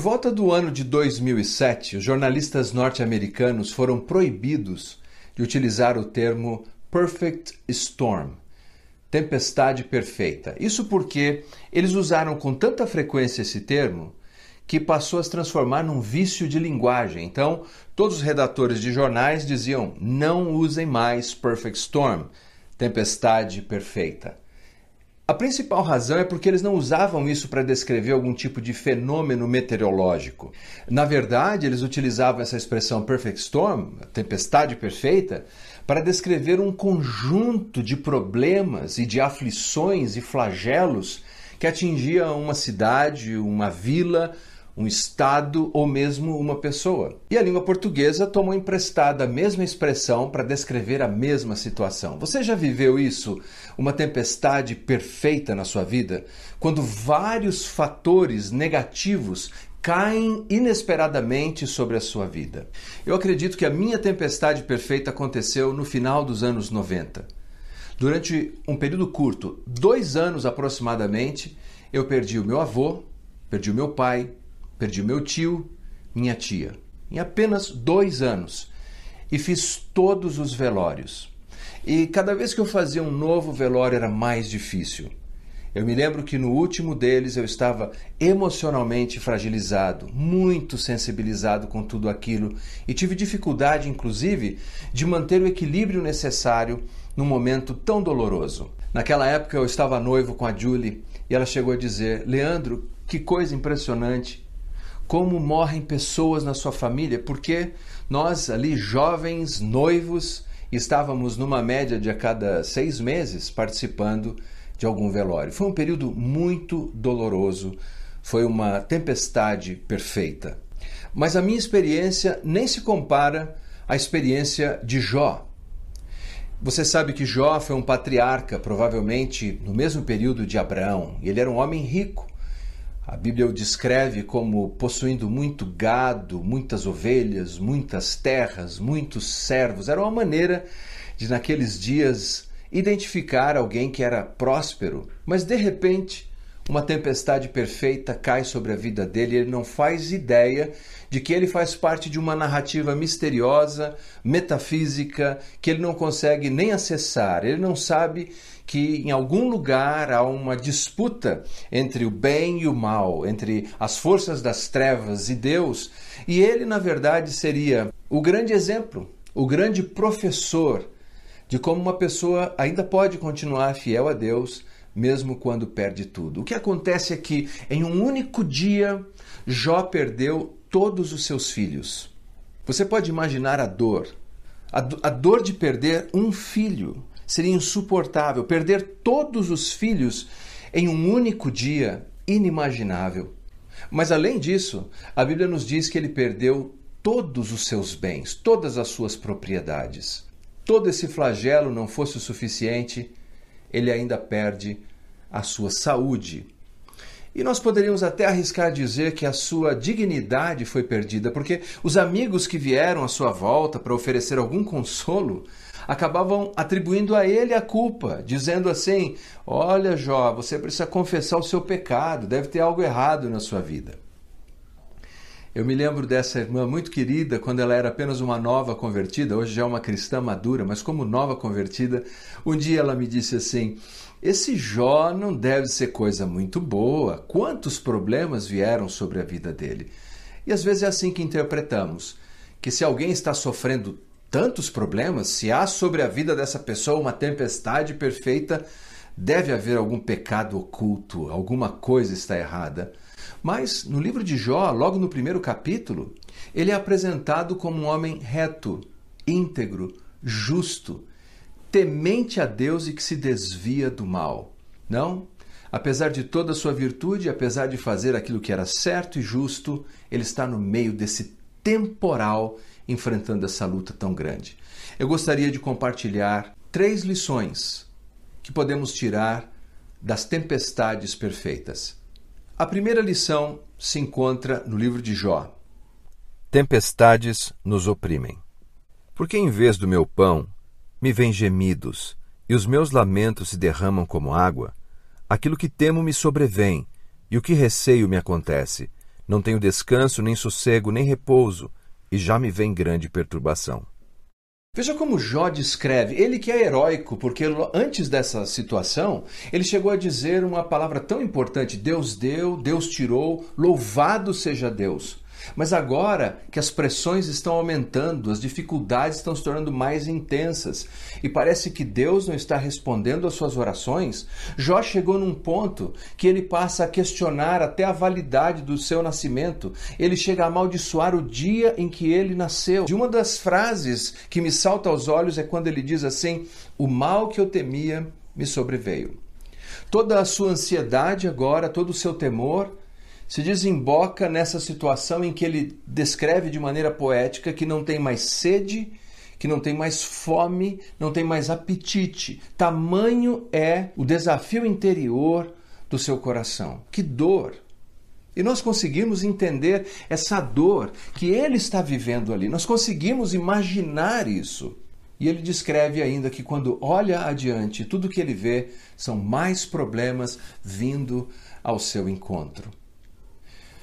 Por volta do ano de 2007, os jornalistas norte-americanos foram proibidos de utilizar o termo perfect storm, tempestade perfeita. Isso porque eles usaram com tanta frequência esse termo que passou a se transformar num vício de linguagem. Então, todos os redatores de jornais diziam: não usem mais perfect storm, tempestade perfeita. A principal razão é porque eles não usavam isso para descrever algum tipo de fenômeno meteorológico. Na verdade, eles utilizavam essa expressão perfect storm, tempestade perfeita, para descrever um conjunto de problemas e de aflições e flagelos que atingia uma cidade, uma vila, um estado ou mesmo uma pessoa. E a língua portuguesa tomou emprestada a mesma expressão para descrever a mesma situação. Você já viveu isso? Uma tempestade perfeita na sua vida? Quando vários fatores negativos caem inesperadamente sobre a sua vida. Eu acredito que a minha tempestade perfeita aconteceu no final dos anos 90. Durante um período curto, dois anos aproximadamente, eu perdi o meu avô, perdi o meu pai, Perdi meu tio, minha tia, em apenas dois anos. E fiz todos os velórios. E cada vez que eu fazia um novo velório era mais difícil. Eu me lembro que no último deles eu estava emocionalmente fragilizado, muito sensibilizado com tudo aquilo e tive dificuldade, inclusive, de manter o equilíbrio necessário num momento tão doloroso. Naquela época eu estava noivo com a Julie e ela chegou a dizer: Leandro, que coisa impressionante como morrem pessoas na sua família, porque nós ali, jovens, noivos, estávamos numa média de a cada seis meses participando de algum velório. Foi um período muito doloroso, foi uma tempestade perfeita. Mas a minha experiência nem se compara à experiência de Jó. Você sabe que Jó foi um patriarca, provavelmente no mesmo período de Abraão. Ele era um homem rico, a Bíblia o descreve como possuindo muito gado, muitas ovelhas, muitas terras, muitos servos. Era uma maneira de, naqueles dias, identificar alguém que era próspero, mas de repente uma tempestade perfeita cai sobre a vida dele e ele não faz ideia de que ele faz parte de uma narrativa misteriosa, metafísica, que ele não consegue nem acessar. Ele não sabe que em algum lugar há uma disputa entre o bem e o mal, entre as forças das trevas e Deus, e ele, na verdade, seria o grande exemplo, o grande professor de como uma pessoa ainda pode continuar fiel a Deus mesmo quando perde tudo. O que acontece é que em um único dia Jó perdeu todos os seus filhos. Você pode imaginar a dor, a, do, a dor de perder um filho seria insuportável. Perder todos os filhos em um único dia, inimaginável. Mas além disso, a Bíblia nos diz que ele perdeu todos os seus bens, todas as suas propriedades. Todo esse flagelo não fosse o suficiente, ele ainda perde a sua saúde. E nós poderíamos até arriscar dizer que a sua dignidade foi perdida, porque os amigos que vieram à sua volta para oferecer algum consolo acabavam atribuindo a ele a culpa, dizendo assim: Olha, Jó, você precisa confessar o seu pecado, deve ter algo errado na sua vida. Eu me lembro dessa irmã muito querida quando ela era apenas uma nova convertida, hoje já é uma cristã madura, mas como nova convertida, um dia ela me disse assim: Esse Jó não deve ser coisa muito boa. Quantos problemas vieram sobre a vida dele? E às vezes é assim que interpretamos: que se alguém está sofrendo tantos problemas, se há sobre a vida dessa pessoa uma tempestade perfeita, deve haver algum pecado oculto, alguma coisa está errada. Mas no livro de Jó, logo no primeiro capítulo, ele é apresentado como um homem reto, íntegro, justo, temente a Deus e que se desvia do mal. Não? Apesar de toda a sua virtude, apesar de fazer aquilo que era certo e justo, ele está no meio desse temporal enfrentando essa luta tão grande. Eu gostaria de compartilhar três lições que podemos tirar das tempestades perfeitas. A primeira lição se encontra no livro de Jó. Tempestades nos oprimem. Porque em vez do meu pão me vêm gemidos, e os meus lamentos se derramam como água, aquilo que temo me sobrevém, e o que receio me acontece, Não tenho descanso, nem sossego, nem repouso, e já me vem grande perturbação. Veja como Jó descreve, ele que é heróico, porque antes dessa situação, ele chegou a dizer uma palavra tão importante: Deus deu, Deus tirou, louvado seja Deus. Mas agora que as pressões estão aumentando, as dificuldades estão se tornando mais intensas e parece que Deus não está respondendo às suas orações, Jó chegou num ponto que ele passa a questionar até a validade do seu nascimento. Ele chega a amaldiçoar o dia em que ele nasceu. E uma das frases que me salta aos olhos é quando ele diz assim: O mal que eu temia me sobreveio. Toda a sua ansiedade agora, todo o seu temor, se desemboca nessa situação em que ele descreve de maneira poética que não tem mais sede, que não tem mais fome, não tem mais apetite. Tamanho é o desafio interior do seu coração. Que dor! E nós conseguimos entender essa dor que ele está vivendo ali. Nós conseguimos imaginar isso. E ele descreve ainda que quando olha adiante, tudo que ele vê são mais problemas vindo ao seu encontro.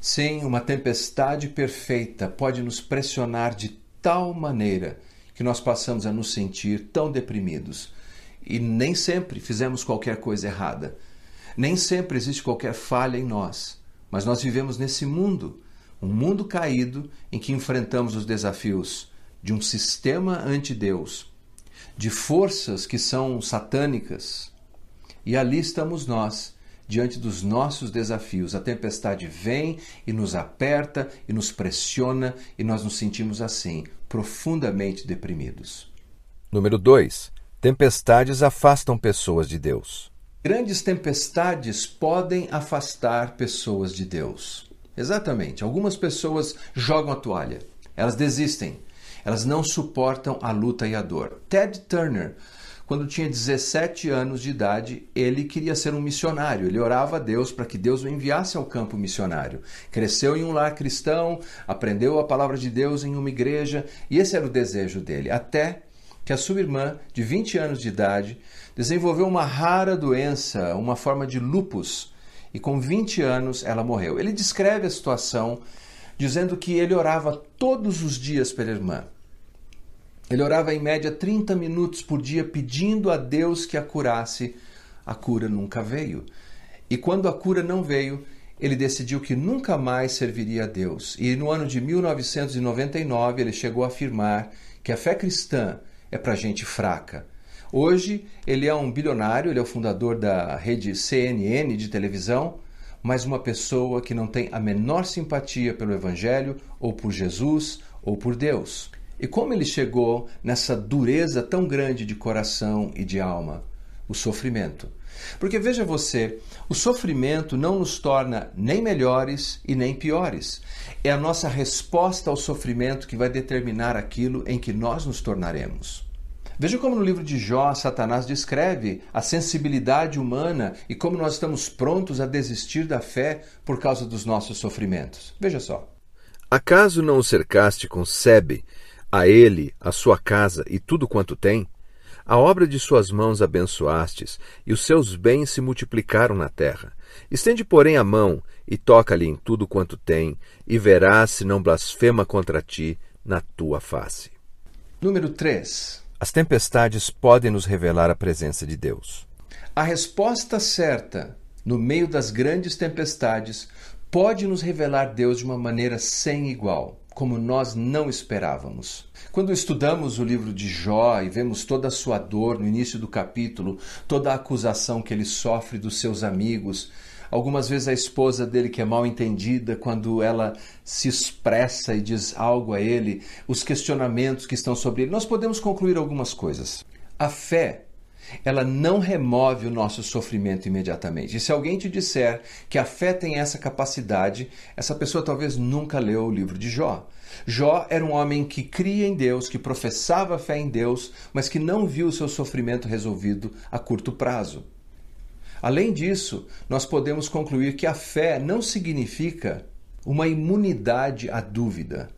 Sim, uma tempestade perfeita pode nos pressionar de tal maneira que nós passamos a nos sentir tão deprimidos. E nem sempre fizemos qualquer coisa errada. Nem sempre existe qualquer falha em nós. Mas nós vivemos nesse mundo, um mundo caído em que enfrentamos os desafios de um sistema anti-Deus, de forças que são satânicas. E ali estamos nós diante dos nossos desafios. A tempestade vem e nos aperta e nos pressiona e nós nos sentimos assim, profundamente deprimidos. Número 2. Tempestades afastam pessoas de Deus. Grandes tempestades podem afastar pessoas de Deus. Exatamente. Algumas pessoas jogam a toalha, elas desistem, elas não suportam a luta e a dor. Ted Turner quando tinha 17 anos de idade, ele queria ser um missionário. Ele orava a Deus para que Deus o enviasse ao campo missionário. Cresceu em um lar cristão, aprendeu a palavra de Deus em uma igreja, e esse era o desejo dele. Até que a sua irmã, de 20 anos de idade, desenvolveu uma rara doença, uma forma de lupus, e com 20 anos ela morreu. Ele descreve a situação dizendo que ele orava todos os dias pela irmã. Ele orava em média 30 minutos por dia pedindo a Deus que a curasse. A cura nunca veio. E quando a cura não veio, ele decidiu que nunca mais serviria a Deus. E no ano de 1999 ele chegou a afirmar que a fé cristã é para gente fraca. Hoje ele é um bilionário, ele é o fundador da rede CNN de televisão, mas uma pessoa que não tem a menor simpatia pelo Evangelho, ou por Jesus, ou por Deus. E como ele chegou nessa dureza tão grande de coração e de alma? O sofrimento. Porque veja você, o sofrimento não nos torna nem melhores e nem piores. É a nossa resposta ao sofrimento que vai determinar aquilo em que nós nos tornaremos. Veja como no livro de Jó, Satanás descreve a sensibilidade humana e como nós estamos prontos a desistir da fé por causa dos nossos sofrimentos. Veja só. Acaso não o cercaste com sebe a ele, a sua casa e tudo quanto tem, a obra de suas mãos abençoastes, e os seus bens se multiplicaram na terra. Estende, porém, a mão e toca-lhe em tudo quanto tem, e verás se não blasfema contra ti na tua face. Número 3. As tempestades podem nos revelar a presença de Deus. A resposta certa, no meio das grandes tempestades, pode nos revelar Deus de uma maneira sem igual como nós não esperávamos. Quando estudamos o livro de Jó e vemos toda a sua dor no início do capítulo, toda a acusação que ele sofre dos seus amigos, algumas vezes a esposa dele que é mal entendida quando ela se expressa e diz algo a ele, os questionamentos que estão sobre ele, nós podemos concluir algumas coisas. A fé ela não remove o nosso sofrimento imediatamente. E se alguém te disser que a fé tem essa capacidade, essa pessoa talvez nunca leu o livro de Jó. Jó era um homem que cria em Deus, que professava fé em Deus, mas que não viu o seu sofrimento resolvido a curto prazo. Além disso, nós podemos concluir que a fé não significa uma imunidade à dúvida.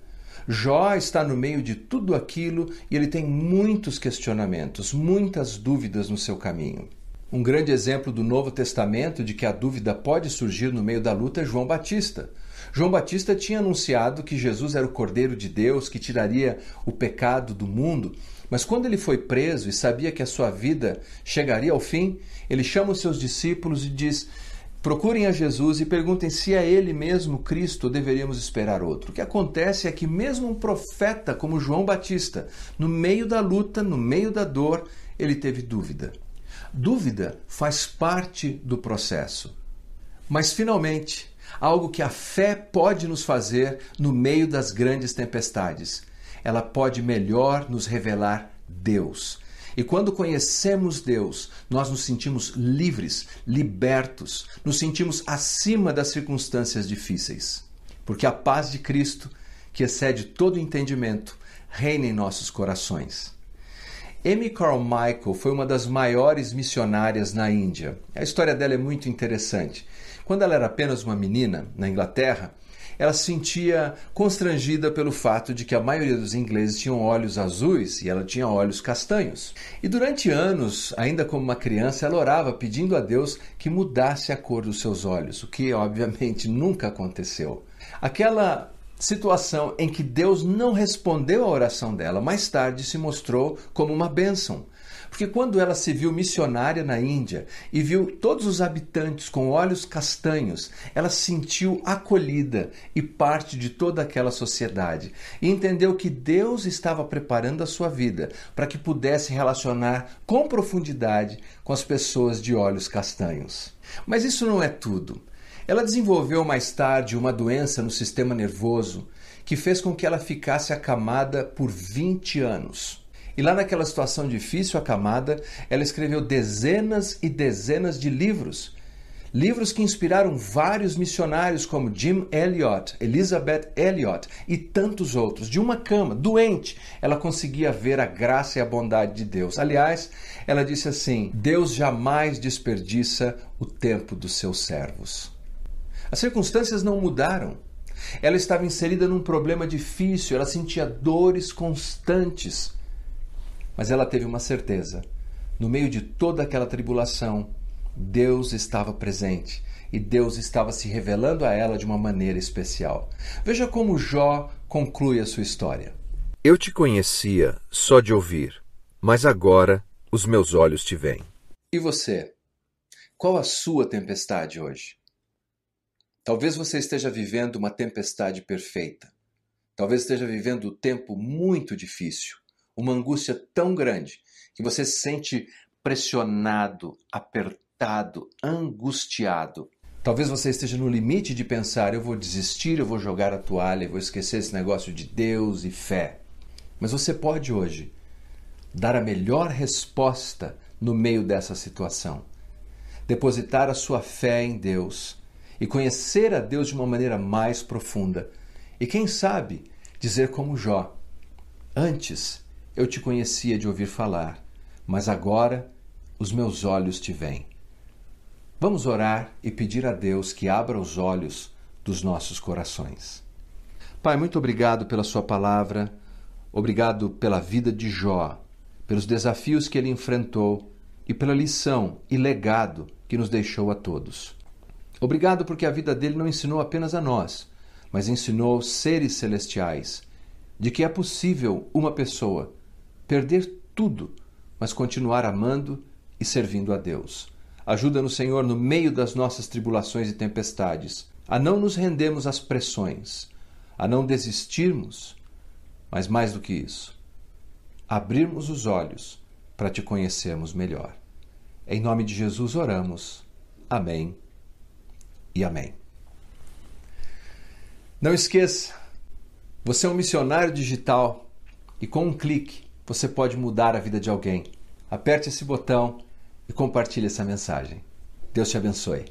Jó está no meio de tudo aquilo e ele tem muitos questionamentos, muitas dúvidas no seu caminho. Um grande exemplo do Novo Testamento de que a dúvida pode surgir no meio da luta é João Batista. João Batista tinha anunciado que Jesus era o Cordeiro de Deus que tiraria o pecado do mundo, mas quando ele foi preso e sabia que a sua vida chegaria ao fim, ele chama os seus discípulos e diz: Procurem a Jesus e perguntem se é ele mesmo Cristo ou deveríamos esperar outro. O que acontece é que, mesmo um profeta como João Batista, no meio da luta, no meio da dor, ele teve dúvida. Dúvida faz parte do processo. Mas, finalmente, algo que a fé pode nos fazer no meio das grandes tempestades. Ela pode melhor nos revelar Deus. E quando conhecemos Deus, nós nos sentimos livres, libertos, nos sentimos acima das circunstâncias difíceis. Porque a paz de Cristo, que excede todo entendimento, reina em nossos corações. Amy Carmichael foi uma das maiores missionárias na Índia. A história dela é muito interessante. Quando ela era apenas uma menina, na Inglaterra, ela se sentia constrangida pelo fato de que a maioria dos ingleses tinham olhos azuis e ela tinha olhos castanhos. E durante anos, ainda como uma criança, ela orava pedindo a Deus que mudasse a cor dos seus olhos, o que obviamente nunca aconteceu. Aquela situação em que Deus não respondeu à oração dela, mais tarde se mostrou como uma bênção. Porque quando ela se viu missionária na Índia e viu todos os habitantes com olhos castanhos, ela se sentiu acolhida e parte de toda aquela sociedade. E entendeu que Deus estava preparando a sua vida para que pudesse relacionar com profundidade com as pessoas de olhos castanhos. Mas isso não é tudo. Ela desenvolveu mais tarde uma doença no sistema nervoso que fez com que ela ficasse acamada por 20 anos. E lá naquela situação difícil, acamada, ela escreveu dezenas e dezenas de livros. Livros que inspiraram vários missionários como Jim Elliot, Elizabeth Elliot e tantos outros. De uma cama, doente, ela conseguia ver a graça e a bondade de Deus. Aliás, ela disse assim: Deus jamais desperdiça o tempo dos seus servos. As circunstâncias não mudaram. Ela estava inserida num problema difícil, ela sentia dores constantes. Mas ela teve uma certeza: no meio de toda aquela tribulação, Deus estava presente e Deus estava se revelando a ela de uma maneira especial. Veja como Jó conclui a sua história. Eu te conhecia só de ouvir, mas agora os meus olhos te veem. E você? Qual a sua tempestade hoje? Talvez você esteja vivendo uma tempestade perfeita. Talvez esteja vivendo um tempo muito difícil, uma angústia tão grande que você se sente pressionado, apertado, angustiado. Talvez você esteja no limite de pensar: eu vou desistir, eu vou jogar a toalha, eu vou esquecer esse negócio de Deus e fé. Mas você pode hoje dar a melhor resposta no meio dessa situação. Depositar a sua fé em Deus e conhecer a Deus de uma maneira mais profunda. E quem sabe dizer como Jó: Antes eu te conhecia de ouvir falar, mas agora os meus olhos te veem. Vamos orar e pedir a Deus que abra os olhos dos nossos corações. Pai, muito obrigado pela Sua palavra, obrigado pela vida de Jó, pelos desafios que ele enfrentou e pela lição e legado que nos deixou a todos. Obrigado porque a vida dele não ensinou apenas a nós, mas ensinou seres celestiais de que é possível uma pessoa perder tudo, mas continuar amando e servindo a Deus. Ajuda-nos, Senhor, no meio das nossas tribulações e tempestades, a não nos rendermos às pressões, a não desistirmos, mas mais do que isso, abrirmos os olhos para te conhecermos melhor. Em nome de Jesus oramos. Amém e amém. Não esqueça, você é um missionário digital e com um clique você pode mudar a vida de alguém. Aperte esse botão e compartilhe essa mensagem. Deus te abençoe.